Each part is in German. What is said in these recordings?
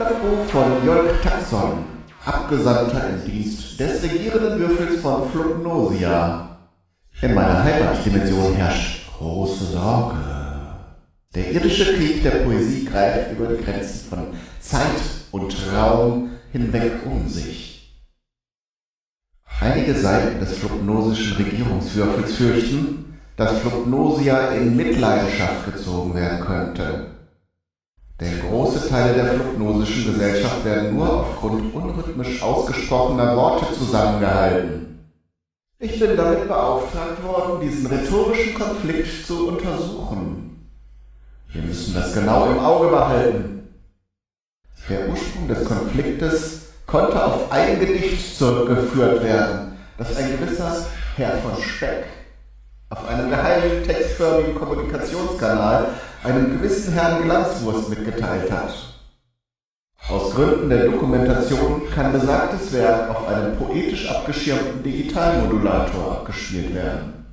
Logbuch von Jörg Taxon, Abgesandter im Dienst des regierenden Würfels von Flugnosia. In meiner Heimatdimension herrscht große Sorge. Der irdische Krieg der Poesie greift über die Grenzen von Zeit und Raum hinweg um sich. Einige Seiten des flugnosischen Regierungswürfels fürchten, dass Flugnosia in Mitleidenschaft gezogen werden könnte. Denn große Teile der flugnosischen Gesellschaft werden nur aufgrund unrhythmisch ausgesprochener Worte zusammengehalten. Ich bin damit beauftragt worden, diesen rhetorischen Konflikt zu untersuchen. Wir müssen das genau im Auge behalten. Der Ursprung des Konfliktes konnte auf ein Gedicht zurückgeführt werden, das ein gewisser Herr von Speck auf einem geheimen textförmigen Kommunikationskanal einem gewissen Herrn Glanzwurst mitgeteilt hat. Aus Gründen der Dokumentation kann besagtes Werk auf einem poetisch abgeschirmten Digitalmodulator abgespielt werden.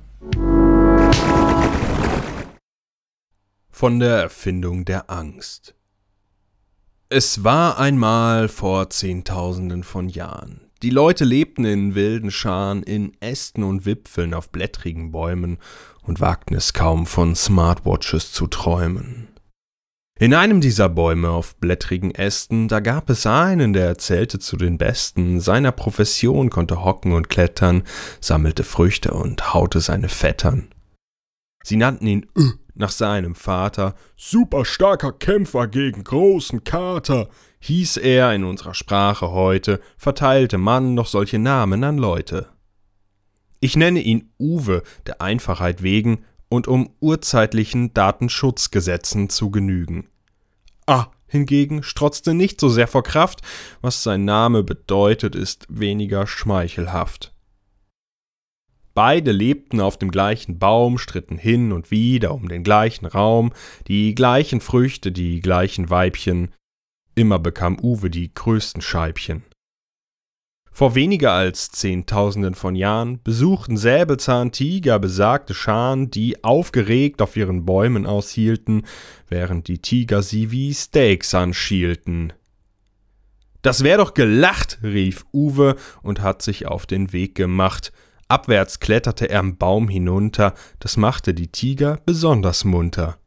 Von der Erfindung der Angst. Es war einmal vor Zehntausenden von Jahren. Die Leute lebten in wilden Scharen, in Ästen und Wipfeln auf blättrigen Bäumen und wagten es kaum von Smartwatches zu träumen. In einem dieser Bäume auf blättrigen Ästen, da gab es einen, der erzählte zu den Besten, seiner Profession konnte hocken und klettern, sammelte Früchte und haute seine Vettern. Sie nannten ihn Ö nach seinem Vater, super starker Kämpfer gegen großen Kater, hieß er in unserer Sprache heute, verteilte man noch solche Namen an Leute. Ich nenne ihn Uwe der Einfachheit wegen und um urzeitlichen Datenschutzgesetzen zu genügen. A hingegen strotzte nicht so sehr vor Kraft, was sein Name bedeutet, ist weniger schmeichelhaft. Beide lebten auf dem gleichen Baum, stritten hin und wieder um den gleichen Raum, die gleichen Früchte, die gleichen Weibchen. Immer bekam Uwe die größten Scheibchen. Vor weniger als Zehntausenden von Jahren besuchten Säbelzahntiger besagte Scharen, die aufgeregt auf ihren Bäumen aushielten, während die Tiger sie wie Steaks anschielten. Das wär doch gelacht, rief Uwe und hat sich auf den Weg gemacht, Abwärts kletterte er am Baum hinunter, das machte die Tiger besonders munter.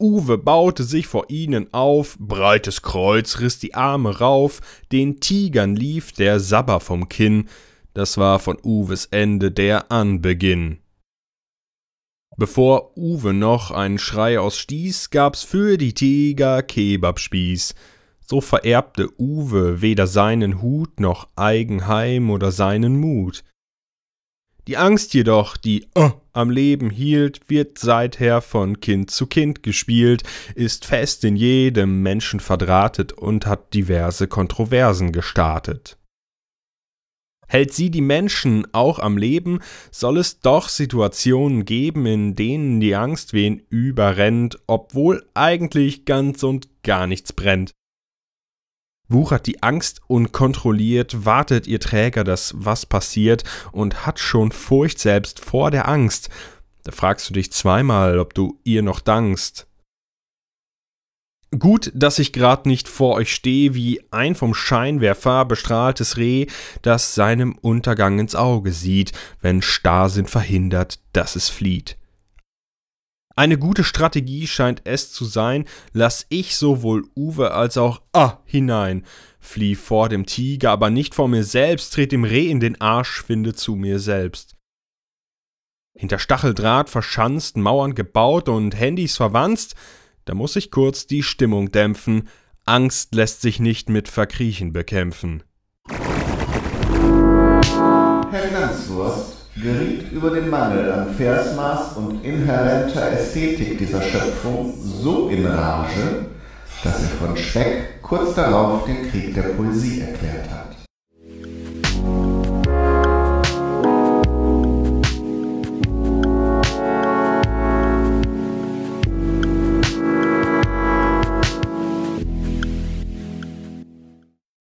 Uwe baute sich vor ihnen auf, breites Kreuz riss die Arme rauf, den Tigern lief der Sabber vom Kinn, das war von Uwes Ende der Anbeginn. Bevor Uwe noch einen Schrei ausstieß, gab's für die Tiger Kebabspieß, so vererbte Uwe weder seinen Hut noch Eigenheim oder seinen Mut. Die Angst jedoch, die uh, am Leben hielt, wird seither von Kind zu Kind gespielt, ist fest in jedem Menschen verdrahtet und hat diverse Kontroversen gestartet. Hält sie die Menschen auch am Leben, soll es doch Situationen geben, in denen die Angst wen überrennt, obwohl eigentlich ganz und gar nichts brennt. Wuchert die Angst unkontrolliert, wartet ihr Träger, dass was passiert und hat schon Furcht selbst vor der Angst. Da fragst du dich zweimal, ob du ihr noch dankst. Gut, dass ich grad nicht vor euch stehe wie ein vom Scheinwerfer bestrahltes Reh, das seinem Untergang ins Auge sieht, wenn Starrsinn verhindert, dass es flieht. Eine gute Strategie scheint es zu sein, lass ich sowohl Uwe als auch A hinein. Flieh vor dem Tiger, aber nicht vor mir selbst, tret dem Reh in den Arsch, finde zu mir selbst. Hinter Stacheldraht verschanzt, Mauern gebaut und Handys verwanzt, da muss ich kurz die Stimmung dämpfen. Angst lässt sich nicht mit Verkriechen bekämpfen. Herr Glanzwurst, geriet über den Mangel an Versmaß und inhärenter Ästhetik dieser Schöpfung so in Rage, dass er von Speck kurz darauf den Krieg der Poesie erklärt hat.